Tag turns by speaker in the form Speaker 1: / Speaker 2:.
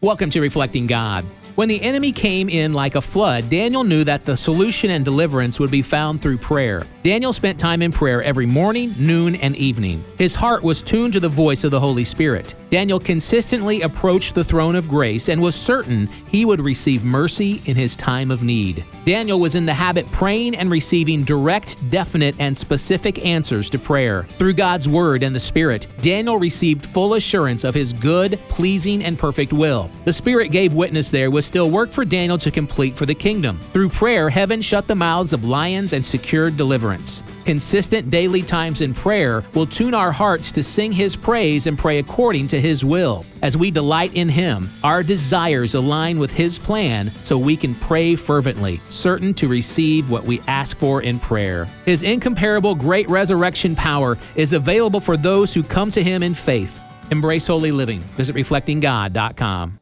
Speaker 1: Welcome to Reflecting God. When the enemy came in like a flood, Daniel knew that the solution and deliverance would be found through prayer. Daniel spent time in prayer every morning, noon, and evening. His heart was tuned to the voice of the Holy Spirit. Daniel consistently approached the throne of grace and was certain he would receive mercy in his time of need. Daniel was in the habit praying and receiving direct, definite, and specific answers to prayer. Through God's Word and the Spirit, Daniel received full assurance of his good, pleasing, and perfect will. The Spirit gave witness there was still work for Daniel to complete for the kingdom. Through prayer, heaven shut the mouths of lions and secured deliverance. Consistent daily times in prayer will tune our hearts to sing His praise and pray according to His will. As we delight in Him, our desires align with His plan so we can pray fervently, certain to receive what we ask for in prayer. His incomparable great resurrection power is available for those who come to Him in faith. Embrace holy living. Visit reflectinggod.com.